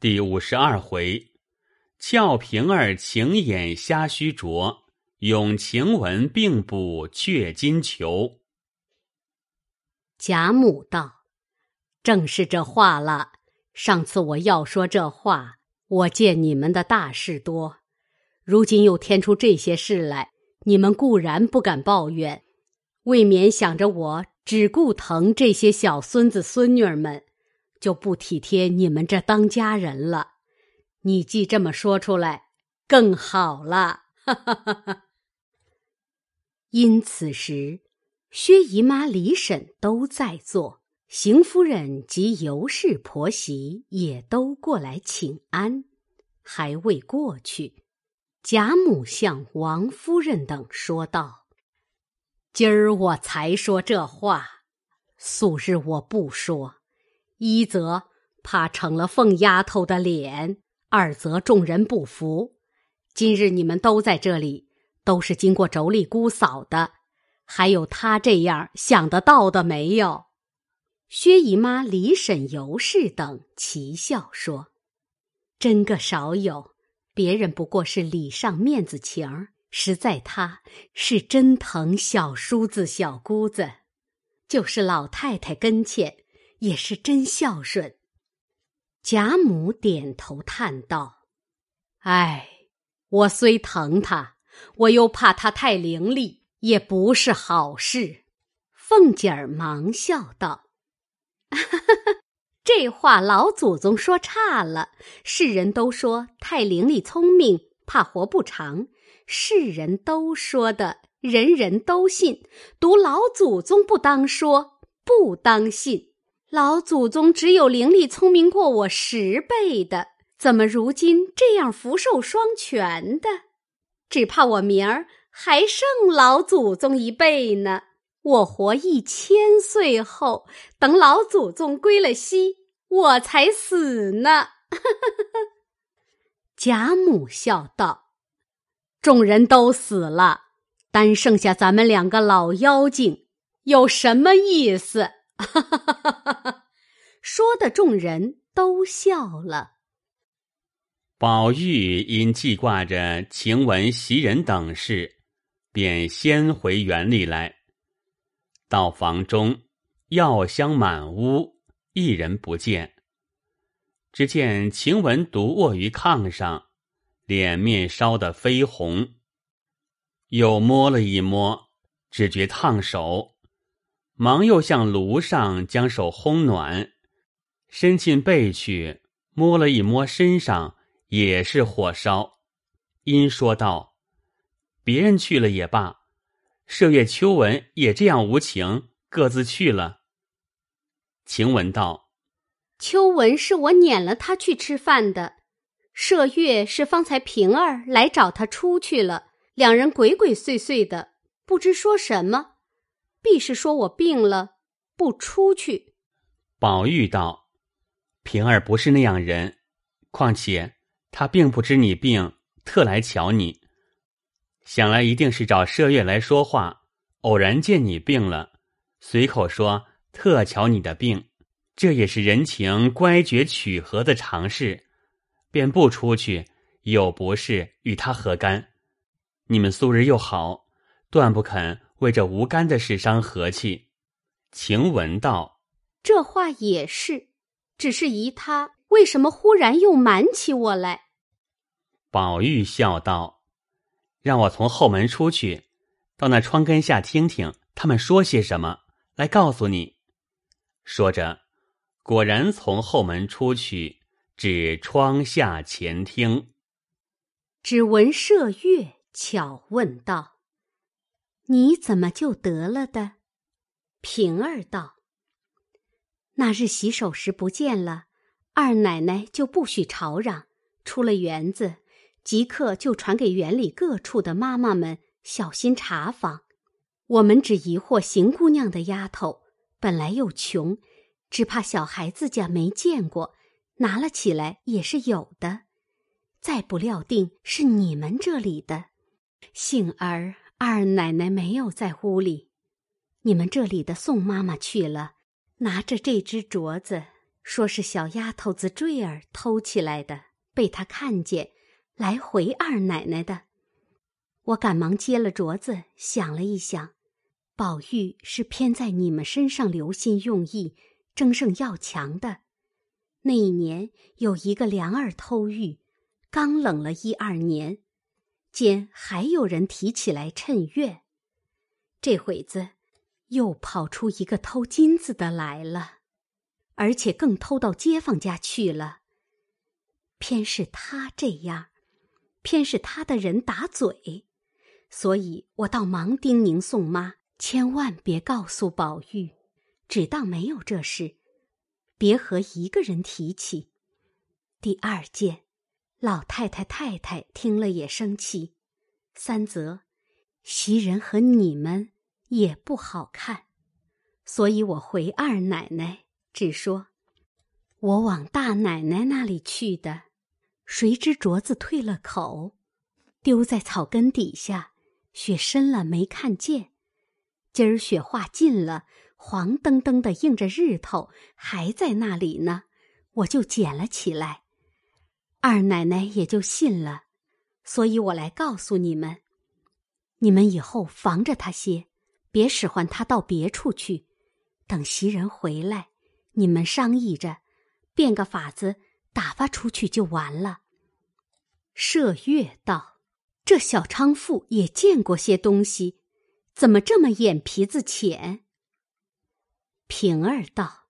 第五十二回，俏平儿情眼瞎须拙，咏晴雯并补却金裘。贾母道：“正是这话了。上次我要说这话，我见你们的大事多，如今又添出这些事来，你们固然不敢抱怨，未免想着我只顾疼这些小孙子孙女儿们。”就不体贴你们这当家人了，你既这么说出来，更好了。哈哈哈哈因此时，薛姨妈、李婶都在座，邢夫人及尤氏婆媳也都过来请安，还未过去，贾母向王夫人等说道：“今儿我才说这话，素日我不说。”一则怕成了凤丫头的脸，二则众人不服。今日你们都在这里，都是经过妯娌姑嫂的，还有他这样想得到的没有？薛姨妈、李婶、尤氏等齐笑说：“真个少有，别人不过是礼上面子情儿，实在他是真疼小叔子、小姑子，就是老太太跟前。”也是真孝顺。贾母点头叹道：“唉，我虽疼他，我又怕他太伶俐，也不是好事。”凤姐儿忙笑道：“哈哈哈这话老祖宗说差了。世人都说太伶俐聪明，怕活不长。世人都说的，人人都信。独老祖宗不当说，不当信。”老祖宗只有灵力聪明过我十倍的，怎么如今这样福寿双全的？只怕我明儿还剩老祖宗一辈呢。我活一千岁后，等老祖宗归了西，我才死呢。贾母笑道：“众人都死了，单剩下咱们两个老妖精，有什么意思？”哈哈哈哈哈！说的众人都笑了。宝玉因记挂着晴雯袭人等事，便先回园里来。到房中，药香满屋，一人不见。只见晴雯独卧于炕上，脸面烧得绯红，又摸了一摸，只觉烫手。忙又向炉上将手烘暖，伸进背去摸了一摸身上，也是火烧。因说道：“别人去了也罢，麝月、秋纹也这样无情，各自去了。”晴雯道：“秋纹是我撵了他去吃饭的，麝月是方才平儿来找他出去了，两人鬼鬼祟祟的，不知说什么。”必是说我病了，不出去。宝玉道：“平儿不是那样人，况且他并不知你病，特来瞧你。想来一定是找麝月来说话，偶然见你病了，随口说特瞧你的病，这也是人情乖觉取和的常事，便不出去，又不是与他何干？你们素日又好，断不肯。”为这无干的事伤和气，晴雯道：“这话也是，只是疑他为什么忽然又瞒起我来。”宝玉笑道：“让我从后门出去，到那窗根下听听他们说些什么，来告诉你。”说着，果然从后门出去，至窗下前听，只闻麝月巧问道。你怎么就得了的？平儿道：“那日洗手时不见了，二奶奶就不许吵嚷，出了园子，即刻就传给园里各处的妈妈们小心查访。我们只疑惑邢姑娘的丫头，本来又穷，只怕小孩子家没见过，拿了起来也是有的，再不料定是你们这里的，幸而。”二奶奶没有在屋里，你们这里的宋妈妈去了，拿着这只镯子，说是小丫头子坠儿偷起来的，被他看见，来回二奶奶的。我赶忙接了镯子，想了一想，宝玉是偏在你们身上留心用意，争胜要强的。那一年有一个梁儿偷玉，刚冷了一二年，见还有人提起来趁月，这会子又跑出一个偷金子的来了，而且更偷到街坊家去了。偏是他这样，偏是他的人打嘴。所以我倒忙叮咛宋妈，千万别告诉宝玉，只当没有这事，别和一个人提起。第二件，老太太太太听了也生气；三则，袭人和你们也不好看。所以我回二奶奶，只说我往大奶奶那里去的，谁知镯子退了口，丢在草根底下。雪深了没看见，今儿雪化尽了，黄澄澄的映着日头，还在那里呢。我就捡了起来，二奶奶也就信了，所以我来告诉你们，你们以后防着他些，别使唤他到别处去。等袭人回来，你们商议着，变个法子打发出去就完了。麝月道。这小娼妇也见过些东西，怎么这么眼皮子浅？平儿道：“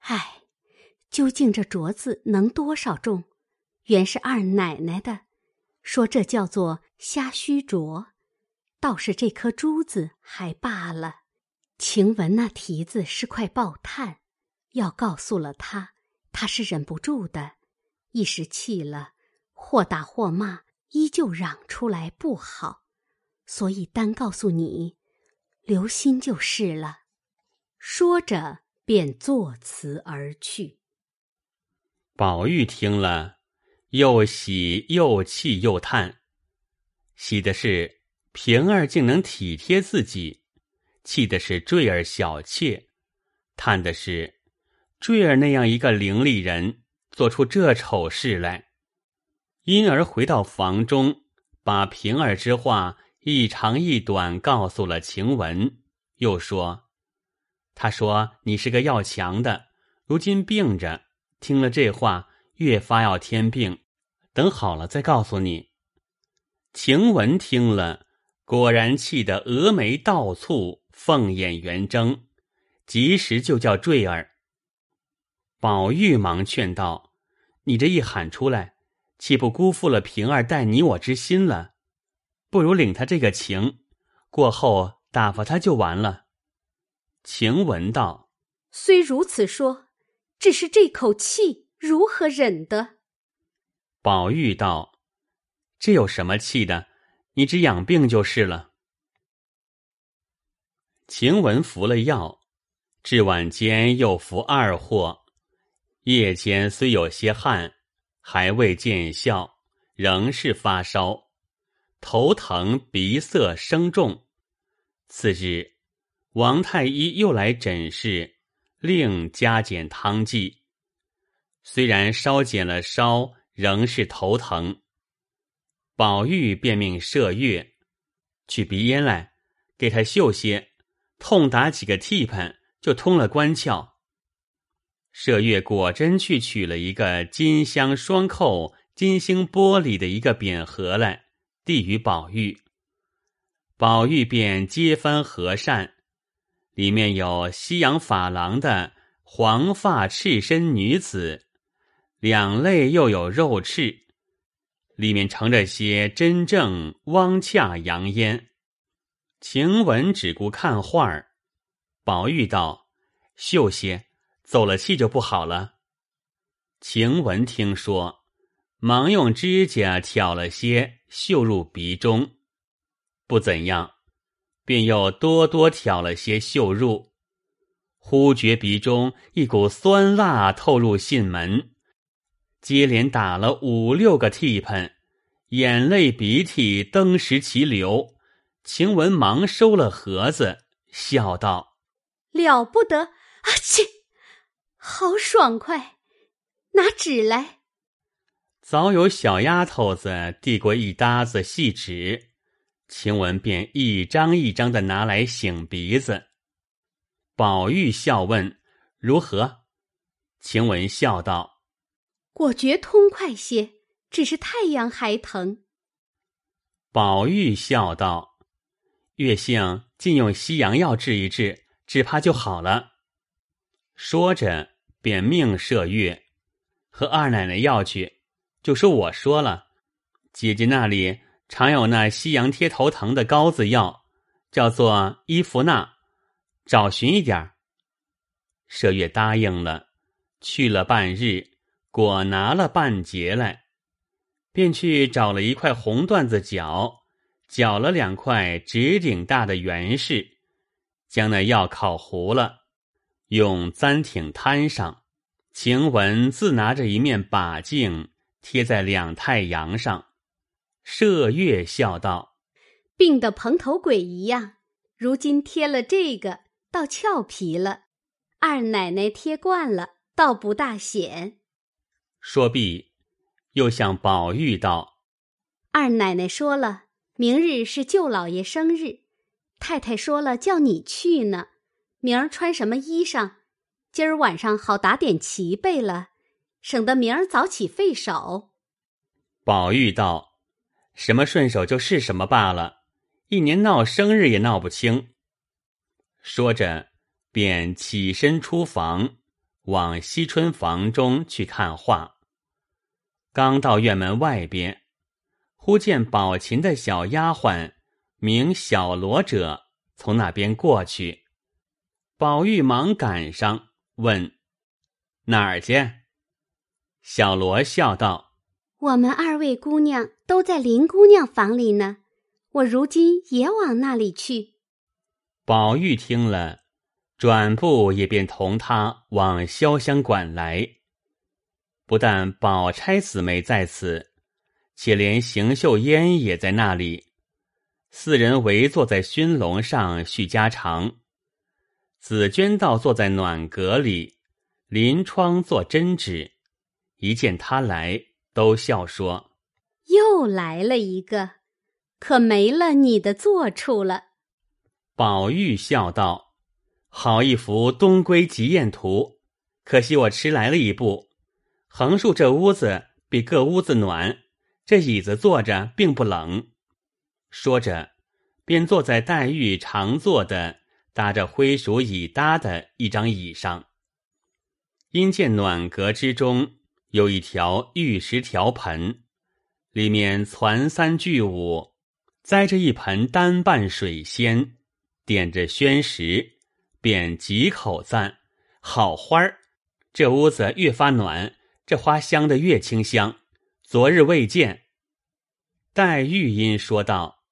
唉，究竟这镯子能多少重？原是二奶奶的，说这叫做虾须镯，倒是这颗珠子还罢了。晴雯那蹄子是块爆炭，要告诉了他，他是忍不住的，一时气了，或打或骂。”依旧嚷出来不好，所以单告诉你，留心就是了。说着，便作辞而去。宝玉听了，又喜又气又叹。喜的是平儿竟能体贴自己，气的是坠儿小妾，叹的是坠儿那样一个伶俐人做出这丑事来。因而回到房中，把平儿之话一长一短告诉了晴雯，又说：“他说你是个要强的，如今病着，听了这话，越发要添病。等好了再告诉你。”晴雯听了，果然气得峨眉倒蹙，凤眼圆睁，及时就叫坠儿。宝玉忙劝道：“你这一喊出来。”岂不辜负了平儿待你我之心了？不如领他这个情，过后打发他就完了。晴雯道：“虽如此说，只是这口气如何忍得？”宝玉道：“这有什么气的？你只养病就是了。”晴雯服了药，至晚间又服二货，夜间虽有些汗。还未见效，仍是发烧，头疼，鼻塞声重。次日，王太医又来诊视，另加减汤剂。虽然稍减了烧，仍是头疼。宝玉便命麝月取鼻烟来，给他嗅些，痛打几个嚏喷，就通了关窍。麝月果真去取了一个金镶双扣、金星玻璃的一个匾盒来，递与宝玉。宝玉便揭翻和善，里面有西洋珐琅的黄发赤身女子，两肋又有肉翅，里面盛着些真正汪洽洋烟。晴雯只顾看画儿，宝玉道：“秀些。”走了气就不好了。晴雯听说，忙用指甲挑了些，绣入鼻中，不怎样，便又多多挑了些绣入。忽觉鼻中一股酸辣透入信门，接连打了五六个嚏喷，眼泪鼻涕登时齐流。晴雯忙收了盒子，笑道：“了不得啊！切。”好爽快！拿纸来。早有小丫头子递过一沓子细纸，晴雯便一张一张的拿来擤鼻子。宝玉笑问：“如何？”晴雯笑道：“果觉通快些，只是太阳还疼。”宝玉笑道：“月性尽用西洋药治一治，只怕就好了。”说着，便命麝月和二奶奶要去，就说我说了，姐姐那里常有那西洋贴头疼的膏子药，叫做伊芙娜，找寻一点儿麝月答应了，去了半日，果拿了半截来，便去找了一块红缎子绞，绞了两块指顶大的圆柿，将那药烤糊了。用簪挺摊上，晴雯自拿着一面把镜贴在两太阳上。麝月笑道：“病得蓬头鬼一样，如今贴了这个，倒俏皮了。二奶奶贴惯了，倒不大显。”说毕，又向宝玉道：“二奶奶说了，明日是舅老爷生日，太太说了叫你去呢。”明儿穿什么衣裳？今儿晚上好打点齐备了，省得明儿早起费手。宝玉道：“什么顺手就是什么罢了，一年闹生日也闹不清。”说着，便起身出房，往惜春房中去看画。刚到院门外边，忽见宝琴的小丫鬟名小罗者从那边过去。宝玉忙赶上，问：“哪儿去？”小罗笑道：“我们二位姑娘都在林姑娘房里呢，我如今也往那里去。”宝玉听了，转步也便同他往潇湘馆来。不但宝钗姊妹在此，且连邢岫烟也在那里，四人围坐在熏笼上叙家常。紫娟倒坐在暖阁里，临窗做针纸。一见他来，都笑说：“又来了一个，可没了你的坐处了。”宝玉笑道：“好一幅东归极宴图，可惜我迟来了一步。横竖这屋子比各屋子暖，这椅子坐着并不冷。”说着，便坐在黛玉常坐的。搭着灰鼠椅搭的一张椅上，因见暖阁之中有一条玉石条盆，里面攒三聚五，栽着一盆单瓣水仙，点着宣石，便几口赞：“好花儿！这屋子越发暖，这花香的越清香。昨日未见。”黛玉因说道：“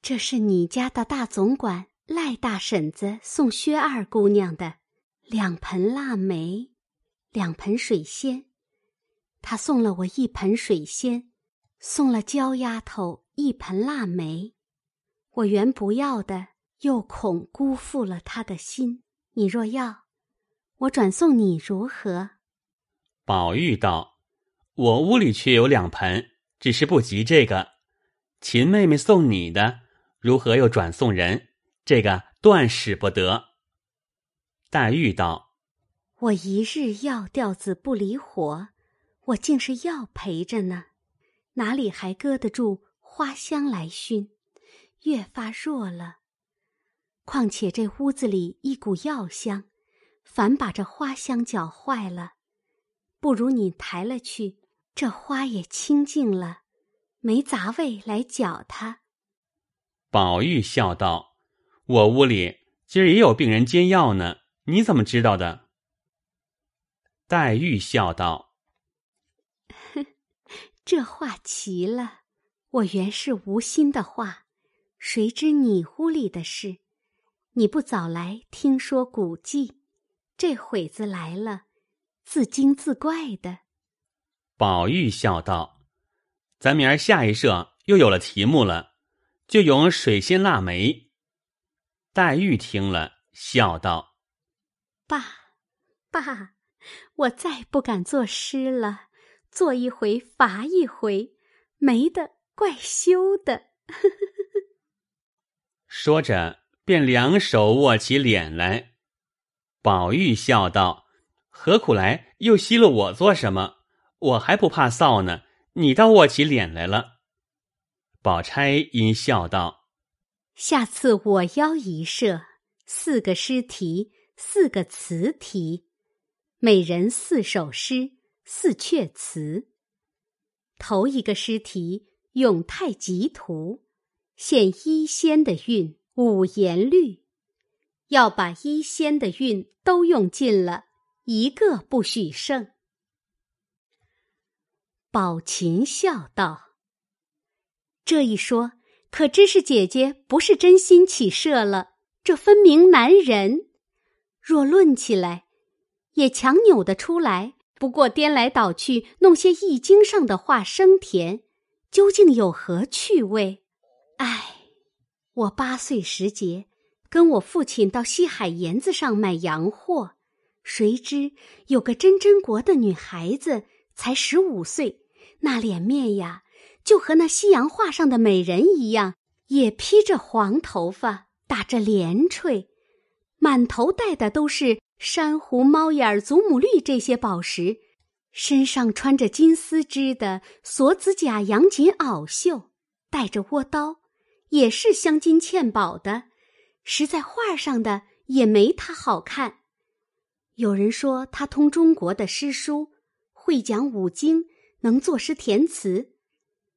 这是你家的大总管。”赖大婶子送薛二姑娘的两盆腊梅，两盆水仙。她送了我一盆水仙，送了娇丫头一盆腊梅。我原不要的，又恐辜负了她的心。你若要，我转送你如何？宝玉道：“我屋里却有两盆，只是不及这个。秦妹妹送你的，如何又转送人？”这个断使不得。黛玉道：“我一日药吊子不离火，我竟是药陪着呢，哪里还搁得住花香来熏？越发弱了。况且这屋子里一股药香，反把这花香搅坏了。不如你抬了去，这花也清净了，没杂味来搅它。”宝玉笑道。我屋里今儿也有病人煎药呢，你怎么知道的？黛玉笑道：“这话奇了，我原是无心的话，谁知你屋里的事？你不早来听说古迹，这会子来了，自惊自怪的。”宝玉笑道：“咱明儿下一社又有了题目了，就用水仙腊梅。”黛玉听了，笑道：“爸，爸，我再不敢作诗了，做一回罚一回，没的怪羞的。说着，便两手握起脸来。宝玉笑道：“何苦来？又吸了我做什么？我还不怕臊呢。你倒握起脸来了。”宝钗因笑道：“下次我邀一社，四个诗题，四个词题，每人四首诗，四阙词。头一个诗题咏太极图，现一仙的韵，五言律。”要把一仙的韵都用尽了，一个不许剩。宝琴笑道：“这一说，可知是姐姐不是真心起色了？这分明难人。若论起来，也强扭得出来。不过颠来倒去，弄些易经上的话生甜，究竟有何趣味？唉，我八岁时节。”跟我父亲到西海沿子上买洋货，谁知有个真真国的女孩子，才十五岁，那脸面呀，就和那西洋画上的美人一样，也披着黄头发，打着连翠，满头戴的都是珊瑚、猫眼、祖母绿这些宝石，身上穿着金丝织的锁子甲羊锦袄袖，带着倭刀，也是镶金嵌宝的。实在画上的也没她好看。有人说他通中国的诗书，会讲五经，能作诗填词，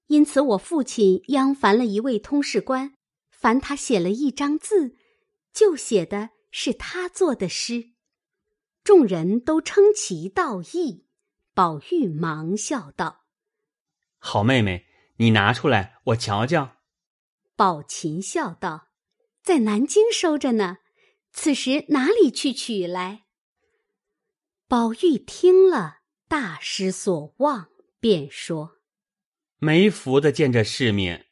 因此我父亲央烦了一位通事官，烦他写了一张字，就写的是他做的诗。众人都称其道义，宝玉忙笑道：“好妹妹，你拿出来，我瞧瞧。”宝琴笑道。在南京收着呢，此时哪里去取来？宝玉听了，大失所望，便说：“没福的见这世面。”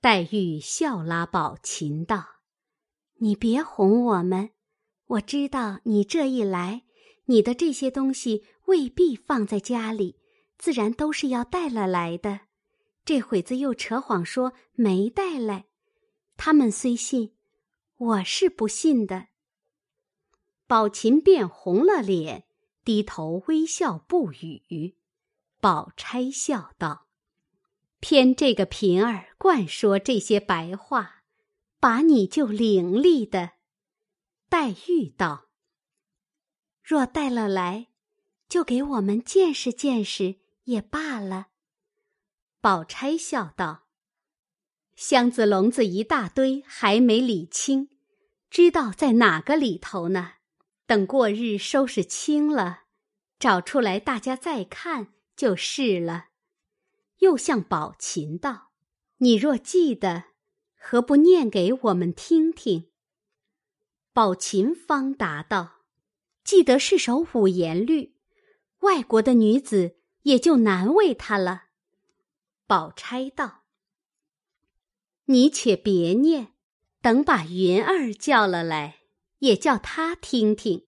黛玉笑拉宝琴道：“你别哄我们，我知道你这一来，你的这些东西未必放在家里，自然都是要带了来的。这会子又扯谎说没带来。”他们虽信，我是不信的。宝琴便红了脸，低头微笑不语。宝钗笑道：“偏这个平儿惯说这些白话，把你就伶俐的。”黛玉道：“若带了来，就给我们见识见识也罢了。”宝钗笑道。箱子笼子一大堆，还没理清，知道在哪个里头呢？等过日收拾清了，找出来大家再看就是了。又向宝琴道：“你若记得，何不念给我们听听？”宝琴方答道：“记得是首五言律，外国的女子也就难为他了。”宝钗道。你且别念，等把云儿叫了来，也叫他听听。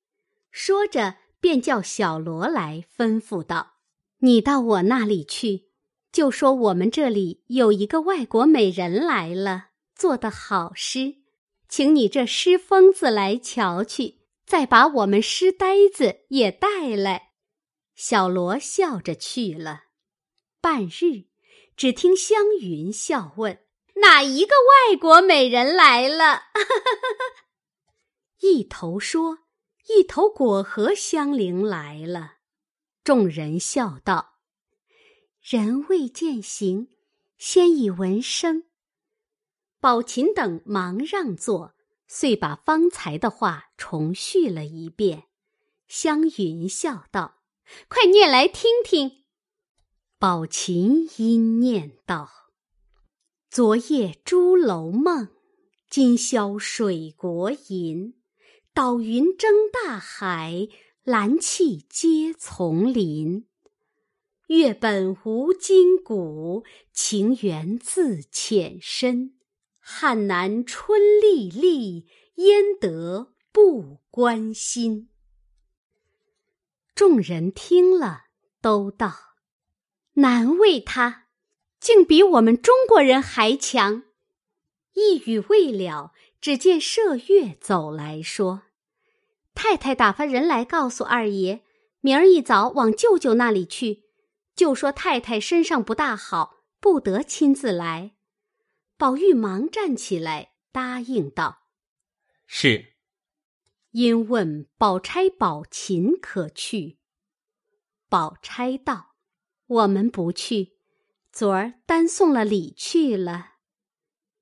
说着，便叫小罗来，吩咐道：“你到我那里去，就说我们这里有一个外国美人来了，做的好诗，请你这诗疯子来瞧去，再把我们诗呆子也带来。”小罗笑着去了。半日，只听湘云笑问。哪一个外国美人来了？一头说，一头果核香菱来了。众人笑道：“人未见形，先已闻声。”宝琴等忙让座，遂把方才的话重叙了一遍。湘云笑道：“快念来听听。”宝琴因念道。昨夜朱楼梦，今宵水国吟。岛云争大海，蓝气接丛林。月本无筋骨，情缘自浅深。汉南春历历，焉得不关心？众人听了，都道：“难为他，竟比我们中国人还强。”一语未了，只见麝月走来说：“太太打发人来告诉二爷，明儿一早往舅舅那里去，就说太太身上不大好，不得亲自来。”宝玉忙站起来答应道：“是。”因问宝钗、宝琴可去？宝钗道：“我们不去，昨儿单送了礼去了。”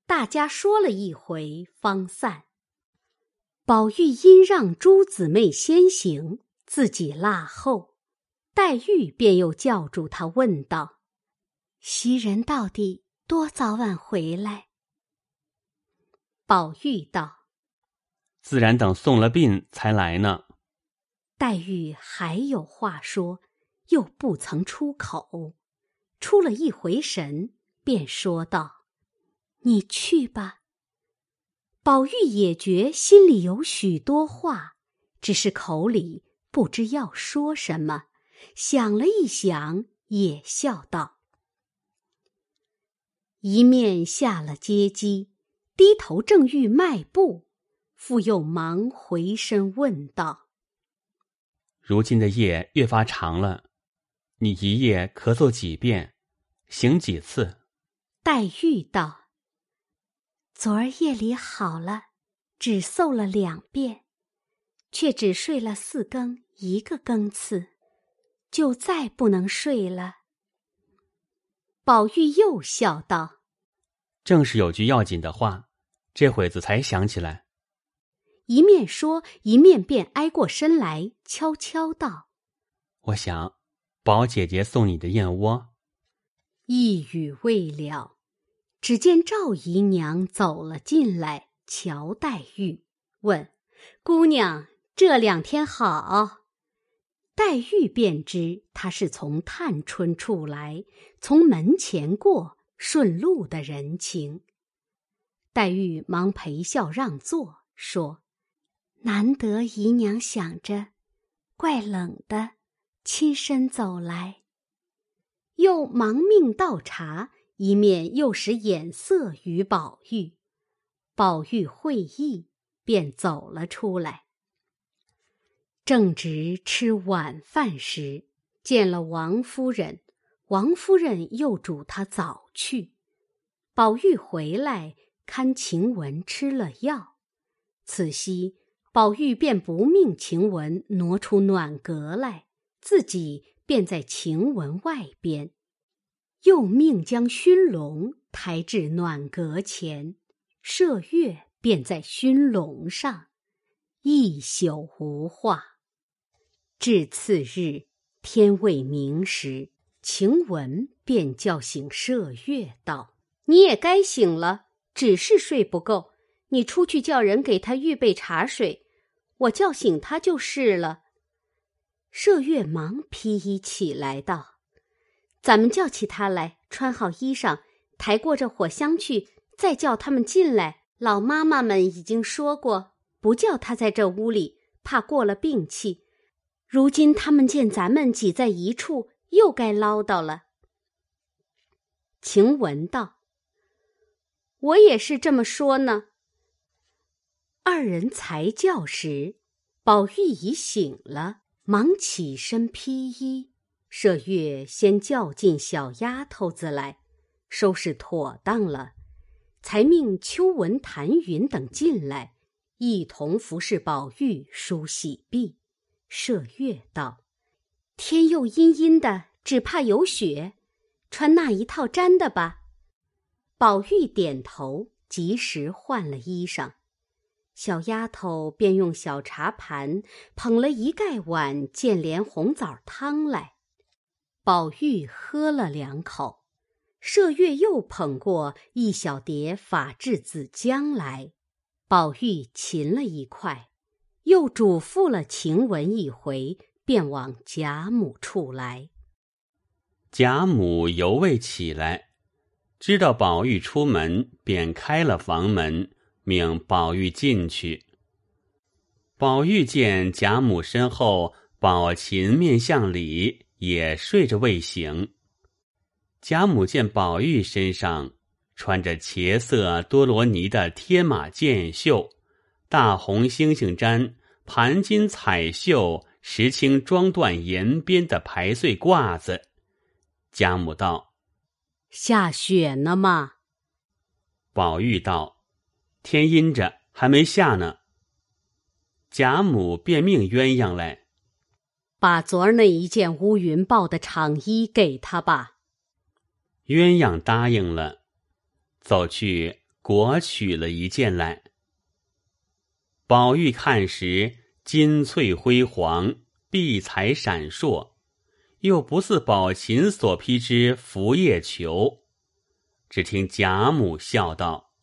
大家说了一回，方散。宝玉因让诸姊妹先行，自己落后。黛玉便又叫住他，问道：“袭人到底多早晚回来？”宝玉道。自然等送了殡才来呢。黛玉还有话说，又不曾出口，出了一回神，便说道：“你去吧。”宝玉也觉心里有许多话，只是口里不知要说什么，想了一想，也笑道：“一面下了阶机，低头正欲迈步。”复又忙回身问道：“如今的夜越发长了，你一夜咳嗽几遍，醒几次？”黛玉道：“昨儿夜里好了，只嗽了两遍，却只睡了四更一个更次，就再不能睡了。”宝玉又笑道：“正是有句要紧的话，这会子才想起来。”一面说，一面便挨过身来，悄悄道：“我想，宝姐姐送你的燕窝。”一语未了，只见赵姨娘走了进来，瞧黛玉，问：“姑娘这两天好？”黛玉便知她是从探春处来，从门前过，顺路的人情。黛玉忙陪笑让座，说。难得姨娘想着，怪冷的，亲身走来。又忙命倒茶，一面又使眼色与宝玉。宝玉会意，便走了出来。正值吃晚饭时，见了王夫人，王夫人又嘱他早去。宝玉回来，看晴雯吃了药，此夕。宝玉便不命晴雯挪出暖阁来，自己便在晴雯外边，又命将熏笼抬至暖阁前，麝月便在熏笼上，一宿无话。至次日天未明时，晴雯便叫醒麝月道：“你也该醒了，只是睡不够，你出去叫人给他预备茶水。”我叫醒他就是了。麝月忙披衣起来道：“咱们叫起他来，穿好衣裳，抬过这火箱去，再叫他们进来。老妈妈们已经说过，不叫他在这屋里，怕过了病气。如今他们见咱们挤在一处，又该唠叨了。”晴雯道：“我也是这么说呢。”二人才叫时，宝玉已醒了，忙起身披衣。麝月先叫进小丫头子来，收拾妥当了，才命秋纹、谭云等进来，一同服侍宝玉梳洗毕。麝月道：“天又阴阴的，只怕有雪，穿那一套毡的吧。”宝玉点头，及时换了衣裳。小丫头便用小茶盘捧了一盖碗见莲红枣汤来，宝玉喝了两口，麝月又捧过一小碟法制子浆来，宝玉噙了一块，又嘱咐了晴雯一回，便往贾母处来。贾母犹未起来，知道宝玉出门，便开了房门。命宝玉进去。宝玉见贾母身后，宝琴面向里，也睡着未醒。贾母见宝玉身上穿着茄色多罗尼的天马箭袖，大红猩猩毡盘金彩绣石青装缎沿边的排穗褂子，贾母道：“下雪呢吗？”宝玉道：“天阴着，还没下呢。”贾母便命鸳鸯来，把昨儿那一件乌云豹的长衣给他吧。鸳鸯答应了，走去果取了一件来。宝玉看时，金翠辉煌，碧彩闪烁，又不似宝琴所披之拂叶裘。只听贾母笑道：“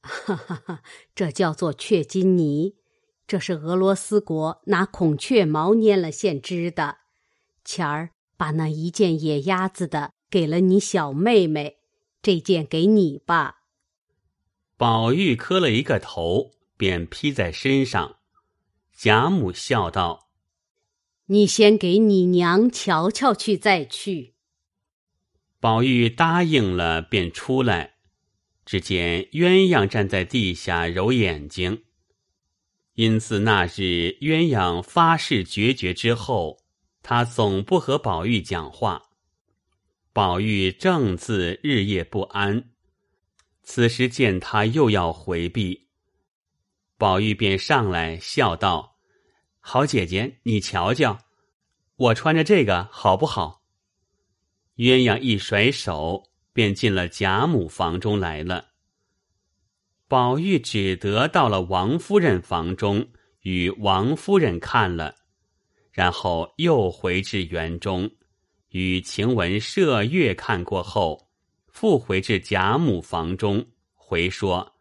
哈哈哈，这叫做雀金呢，这是俄罗斯国拿孔雀毛粘了线织的。前儿把那一件野鸭子的。”给了你小妹妹，这件给你吧。宝玉磕了一个头，便披在身上。贾母笑道：“你先给你娘瞧瞧去，再去。”宝玉答应了，便出来。只见鸳鸯站在地下揉眼睛。因自那日鸳鸯发誓决绝之后，他总不和宝玉讲话。宝玉正自日夜不安，此时见他又要回避，宝玉便上来笑道：“好姐姐，你瞧瞧，我穿着这个好不好？”鸳鸯一甩手，便进了贾母房中来了。宝玉只得到了王夫人房中，与王夫人看了，然后又回至园中。与晴雯、射月看过后，复回至贾母房中，回说：“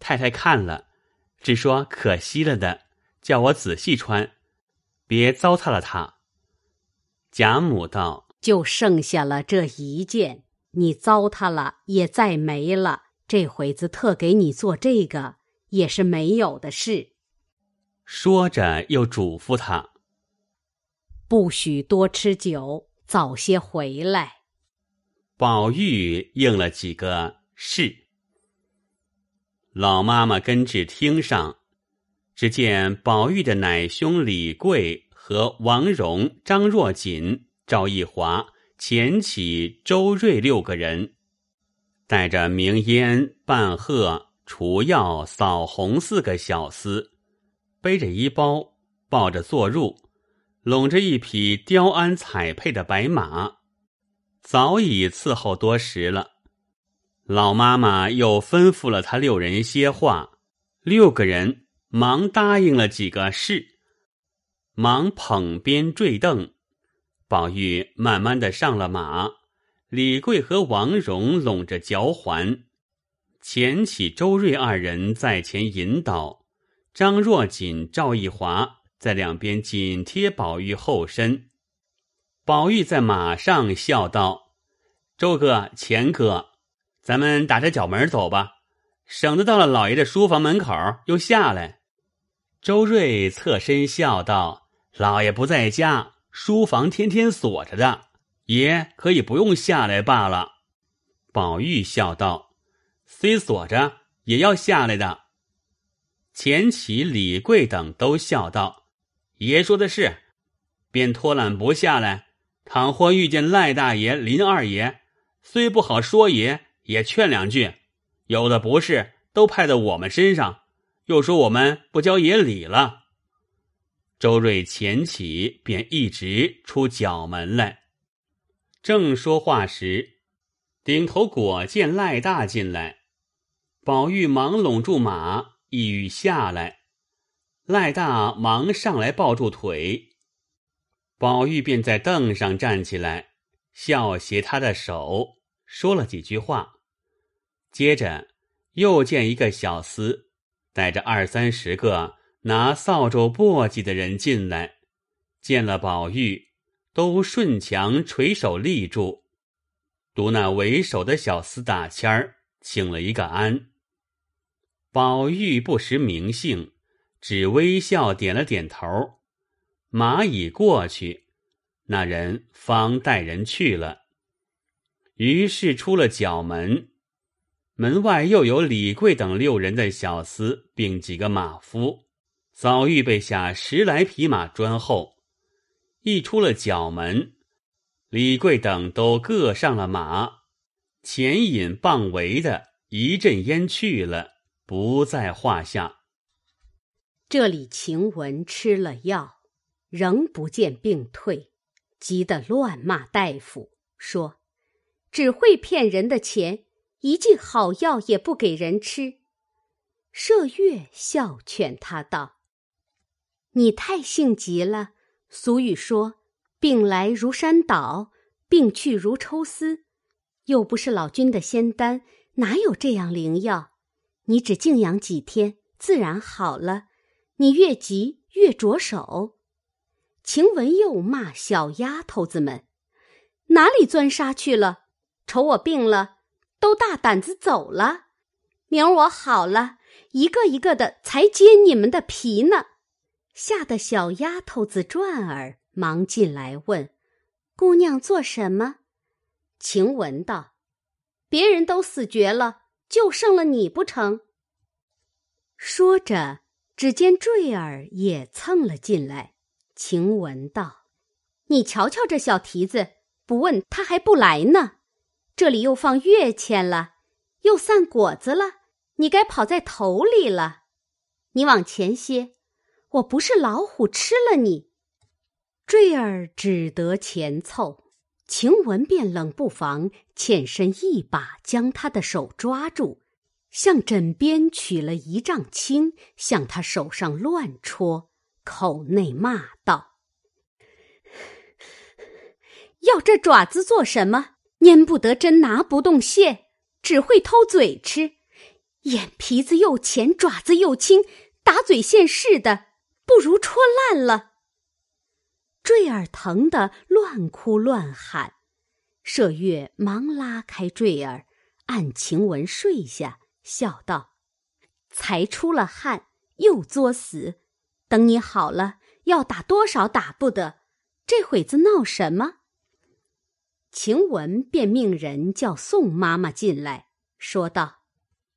太太看了，只说可惜了的，叫我仔细穿，别糟蹋了它。”贾母道：“就剩下了这一件，你糟蹋了也再没了。这会子特给你做这个，也是没有的事。”说着又嘱咐他：“不许多吃酒。”早些回来。宝玉应了几个是。老妈妈跟至厅上，只见宝玉的奶兄李贵和王荣、张若锦、赵一华、钱起、周瑞六个人，带着明烟、半鹤、除药、扫红四个小厮，背着衣包，抱着坐入。拢着一匹雕鞍彩佩的白马，早已伺候多时了。老妈妈又吩咐了他六人些话，六个人忙答应了几个事，忙捧鞭坠凳。宝玉慢慢的上了马，李贵和王荣拢着脚环，钱起、周瑞二人在前引导，张若锦、赵一华。在两边紧贴宝玉后身，宝玉在马上笑道：“周哥、钱哥，咱们打着角门走吧，省得到了老爷的书房门口又下来。”周瑞侧身笑道：“老爷不在家，书房天天锁着的，爷可以不用下来罢了。”宝玉笑道：“虽锁着，也要下来的。”钱起、李贵等都笑道。爷说的是，便拖懒不下来。倘或遇见赖大爷、林二爷，虽不好说爷，也劝两句。有的不是，都派在我们身上，又说我们不教爷礼了。周瑞前起，便一直出角门来。正说话时，顶头果见赖大进来，宝玉忙拢住马，意欲下来。赖大忙上来抱住腿，宝玉便在凳上站起来，笑携他的手，说了几句话。接着又见一个小厮带着二三十个拿扫帚簸箕的人进来，见了宝玉，都顺墙垂手立住，独那为首的小厮打签儿，请了一个安。宝玉不识名姓。只微笑点了点头，马已过去，那人方带人去了。于是出了角门，门外又有李贵等六人的小厮，并几个马夫，早预备下十来匹马专后。一出了角门，李贵等都各上了马，前引傍围的一阵烟去了，不在话下。这里晴雯吃了药，仍不见病退，急得乱骂大夫，说：“只会骗人的钱，一剂好药也不给人吃。”麝月笑劝他道：“你太性急了。”俗语说：“病来如山倒，病去如抽丝。”又不是老君的仙丹，哪有这样灵药？你只静养几天，自然好了。你越急越着手。晴雯又骂小丫头子们：“哪里钻沙去了？瞅我病了，都大胆子走了。明儿我好了，一个一个的才揭你们的皮呢。”吓得小丫头子转儿忙进来问：“姑娘做什么？”晴雯道：“别人都死绝了，就剩了你不成？”说着，只见坠儿也蹭了进来。晴雯道：“你瞧瞧这小蹄子，不问他还不来呢。这里又放月钱了，又散果子了，你该跑在头里了。你往前些。”我不是老虎吃了你，坠儿只得前凑，晴雯便冷不防欠身一把将他的手抓住，向枕边取了一丈青，向他手上乱戳，口内骂道：“要这爪子做什么？拈不得针，拿不动线，只会偷嘴吃，眼皮子又浅，爪子又轻，打嘴现似的。”不如戳烂了。坠儿疼得乱哭乱喊，麝月忙拉开坠儿，按晴雯睡下，笑道：“才出了汗，又作死，等你好了，要打多少打不得。这会子闹什么？”晴雯便命人叫宋妈妈进来，说道：“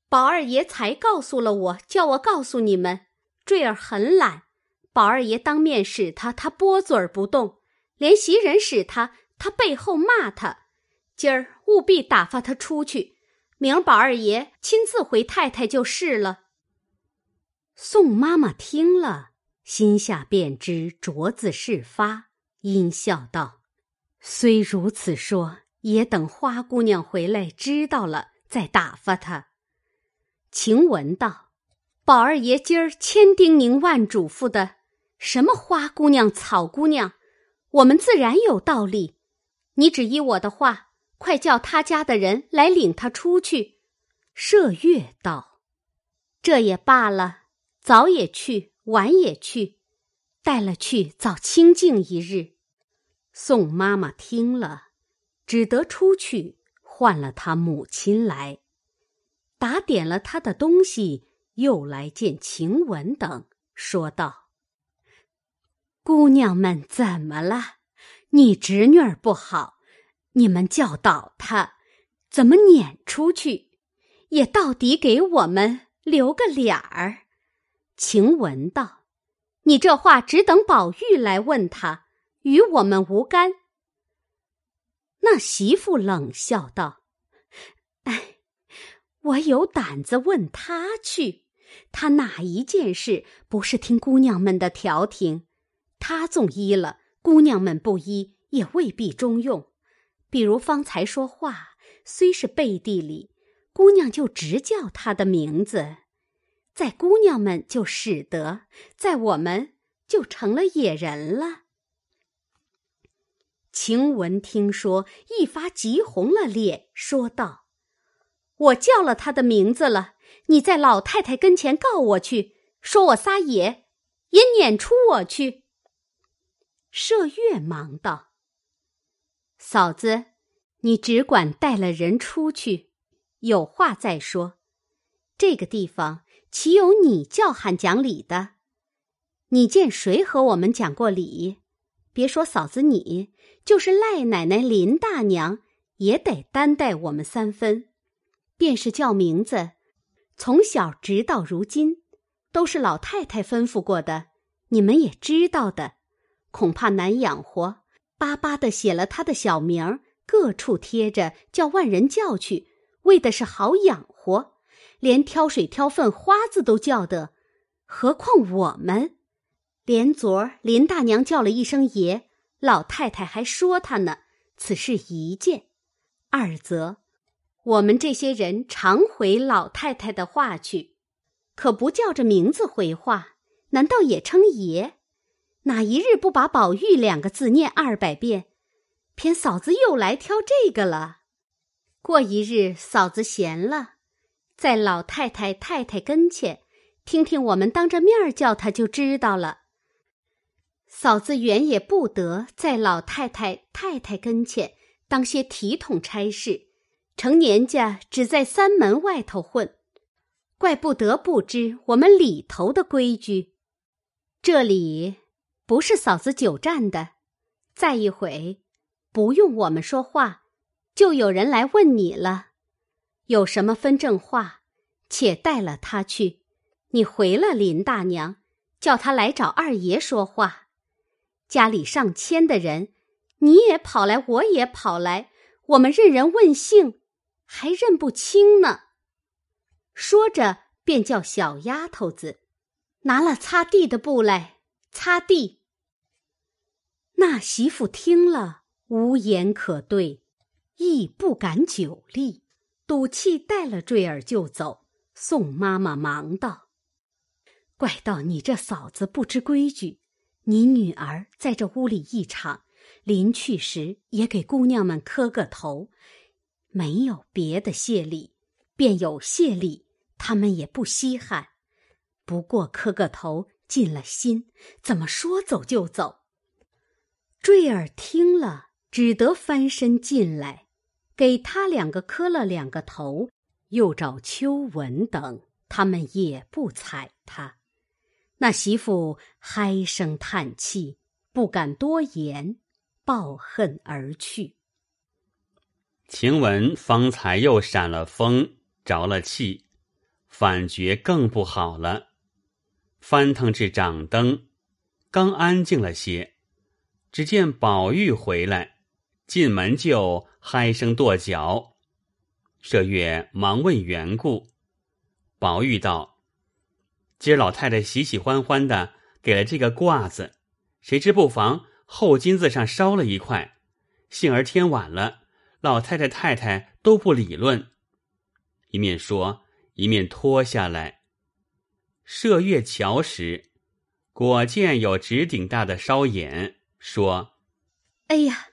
宝二爷才告诉了我，叫我告诉你们，坠儿很懒。”宝二爷当面使他，他拨嘴儿不动；连袭人使他，他背后骂他。今儿务必打发他出去，明儿宝二爷亲自回太太就是了。宋妈妈听了，心下便知镯子事发，阴笑道：“虽如此说，也等花姑娘回来知道了再打发他。”晴雯道：“宝二爷今儿千叮咛万嘱咐的。”什么花姑娘、草姑娘，我们自然有道理。你只依我的话，快叫他家的人来领他出去。麝月道：“这也罢了，早也去，晚也去，带了去，早清静一日。”宋妈妈听了，只得出去唤了他母亲来，打点了他的东西，又来见晴雯等，说道。姑娘们怎么了？你侄女儿不好，你们教导她，怎么撵出去？也到底给我们留个脸儿。晴雯道：“你这话只等宝玉来问他，与我们无干。”那媳妇冷笑道：“哎，我有胆子问他去，他哪一件事不是听姑娘们的调停？”他纵依了，姑娘们不依也未必中用。比如方才说话，虽是背地里，姑娘就直叫他的名字，在姑娘们就使得，在我们就成了野人了。晴雯听说，一发急红了脸，说道：“我叫了他的名字了，你在老太太跟前告我去，说我撒野，也撵出我去。”麝月忙道：“嫂子，你只管带了人出去，有话再说。这个地方岂有你叫喊讲理的？你见谁和我们讲过理？别说嫂子你，就是赖奶奶、林大娘，也得担待我们三分。便是叫名字，从小直到如今，都是老太太吩咐过的，你们也知道的。恐怕难养活，巴巴的写了他的小名儿，各处贴着，叫万人叫去，为的是好养活。连挑水挑粪花子都叫的，何况我们？连昨儿林大娘叫了一声爷，老太太还说他呢。此事一件，二则。我们这些人常回老太太的话去，可不叫着名字回话，难道也称爷？哪一日不把“宝玉”两个字念二百遍？偏嫂子又来挑这个了。过一日，嫂子闲了，在老太太太太跟前听听我们当着面叫她，就知道了。嫂子原也不得在老太太太太跟前当些体统差事。成年家只在三门外头混，怪不得不知我们里头的规矩。这里不是嫂子久站的，再一会不用我们说话，就有人来问你了。有什么分正话，且带了他去。你回了林大娘，叫他来找二爷说话。家里上千的人，你也跑来，我也跑来，我们任人问姓。还认不清呢。说着，便叫小丫头子拿了擦地的布来擦地。那媳妇听了，无言可对，亦不敢久立，赌气带了坠儿就走。宋妈妈忙道：“怪到你这嫂子不知规矩，你女儿在这屋里一场，临去时也给姑娘们磕个头。”没有别的谢礼，便有谢礼，他们也不稀罕。不过磕个头，尽了心，怎么说走就走？坠儿听了，只得翻身进来，给他两个磕了两个头，又找秋文等，他们也不睬他。那媳妇唉声叹气，不敢多言，抱恨而去。晴雯方才又闪了风，着了气，反觉更不好了。翻腾至掌灯，刚安静了些，只见宝玉回来，进门就嗨声跺脚。麝月忙问缘故，宝玉道：“今儿老太太喜喜欢欢的给了这个褂子，谁知不妨后金子上烧了一块，幸而天晚了。”老太太、太太都不理论，一面说，一面脱下来。麝月桥时，果见有直顶大的烧眼，说：“哎呀，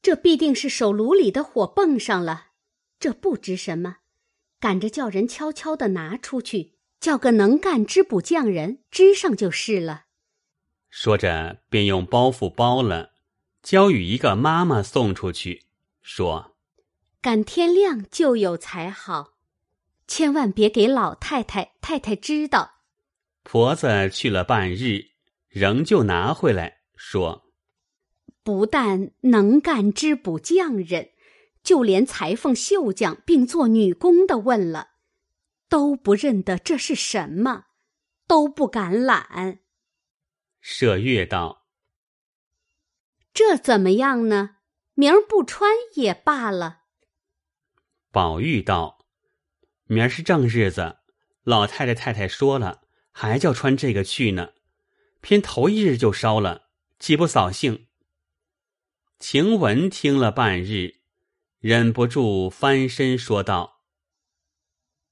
这必定是手炉里的火蹦上了。这不值什么，赶着叫人悄悄的拿出去，叫个能干织补匠人织上就是了。”说着，便用包袱包了，交与一个妈妈送出去，说。赶天亮就有才好，千万别给老太太太太知道。婆子去了半日，仍旧拿回来，说：“不但能干织补匠人，就连裁缝、绣匠，并做女工的问了，都不认得这是什么，都不敢揽。”麝月道：“这怎么样呢？明儿不穿也罢了。”宝玉道：“明儿是正日子，老太太太太说了，还叫穿这个去呢。偏头一日就烧了，岂不扫兴？”晴雯听了半日，忍不住翻身说道：“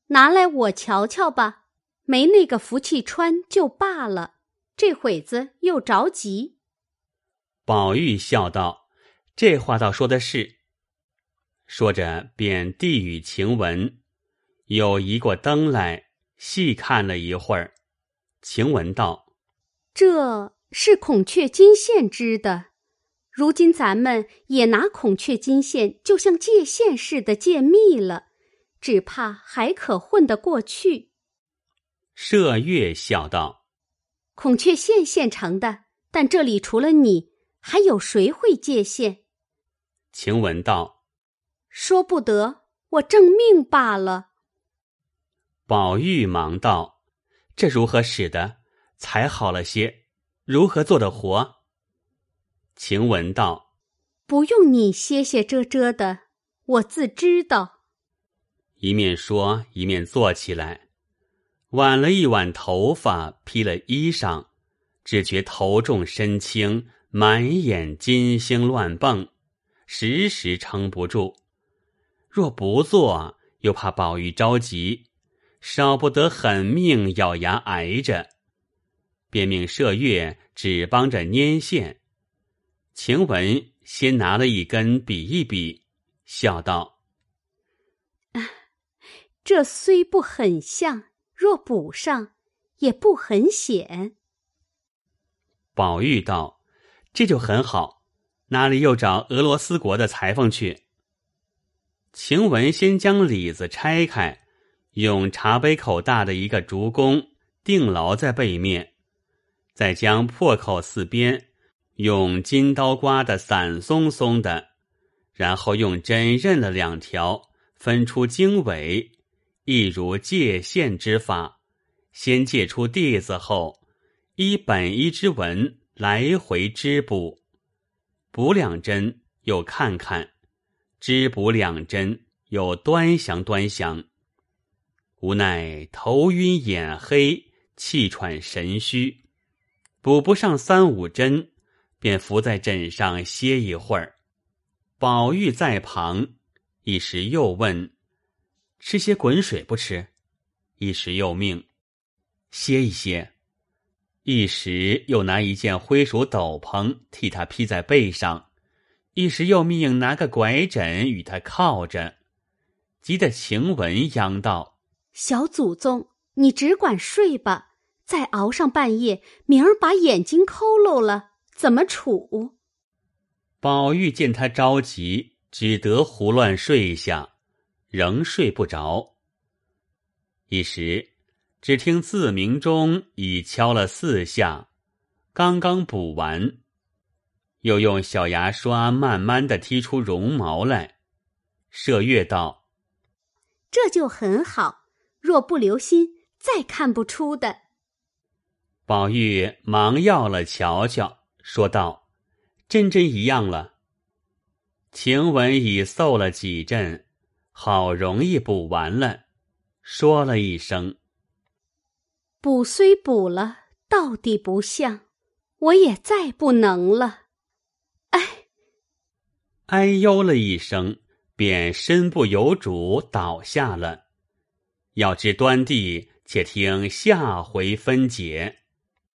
拿来我瞧瞧吧，没那个福气穿就罢了，这会子又着急。”宝玉笑道：“这话倒说的是。”说着，便递与晴雯，又移过灯来，细看了一会儿。晴雯道：“这是孔雀金线织的，如今咱们也拿孔雀金线，就像借线似的借密了，只怕还可混得过去。”麝月笑道：“孔雀线现成的，但这里除了你，还有谁会借线？”晴雯道：“说不得，我正命罢了。”宝玉忙道：“这如何使得？才好了些，如何做的活？”晴雯道：“不用你歇歇遮遮的，我自知道。”一面说，一面坐起来，挽了一挽头发，披了衣裳，只觉头重身轻，满眼金星乱蹦，时时撑不住。若不做，又怕宝玉着急，少不得狠命咬牙挨着，便命麝月只帮着拈线。晴雯先拿了一根比一比，笑道：“这虽不很像，若补上，也不很显。”宝玉道：“这就很好，哪里又找俄罗斯国的裁缝去？”晴雯先将里子拆开，用茶杯口大的一个竹弓钉牢在背面，再将破口四边。用金刀刮得散松松的，然后用针认了两条，分出经纬，亦如界线之法。先界出地子后，依本一之文来回织补，补两针又看看，织补两针又端详端详。无奈头晕眼黑，气喘神虚，补不上三五针。便伏在枕上歇一会儿，宝玉在旁，一时又问：“吃些滚水不吃？”一时又命：“歇一歇。”一时又拿一件灰鼠斗篷替他披在背上，一时又命拿个拐枕与他靠着，急得晴雯央道：“小祖宗，你只管睡吧，再熬上半夜，明儿把眼睛抠漏了。”怎么处？宝玉见他着急，只得胡乱睡下，仍睡不着。一时，只听自鸣钟已敲了四下，刚刚补完，又用小牙刷慢慢的剔出绒毛来。麝月道：“这就很好，若不留心，再看不出的。”宝玉忙要了瞧瞧。说道：“真真一样了。”晴雯已奏了几阵，好容易补完了，说了一声：“补虽补了，到底不像，我也再不能了。”哎，哎呦了一声，便身不由主倒下了。要知端地，且听下回分解。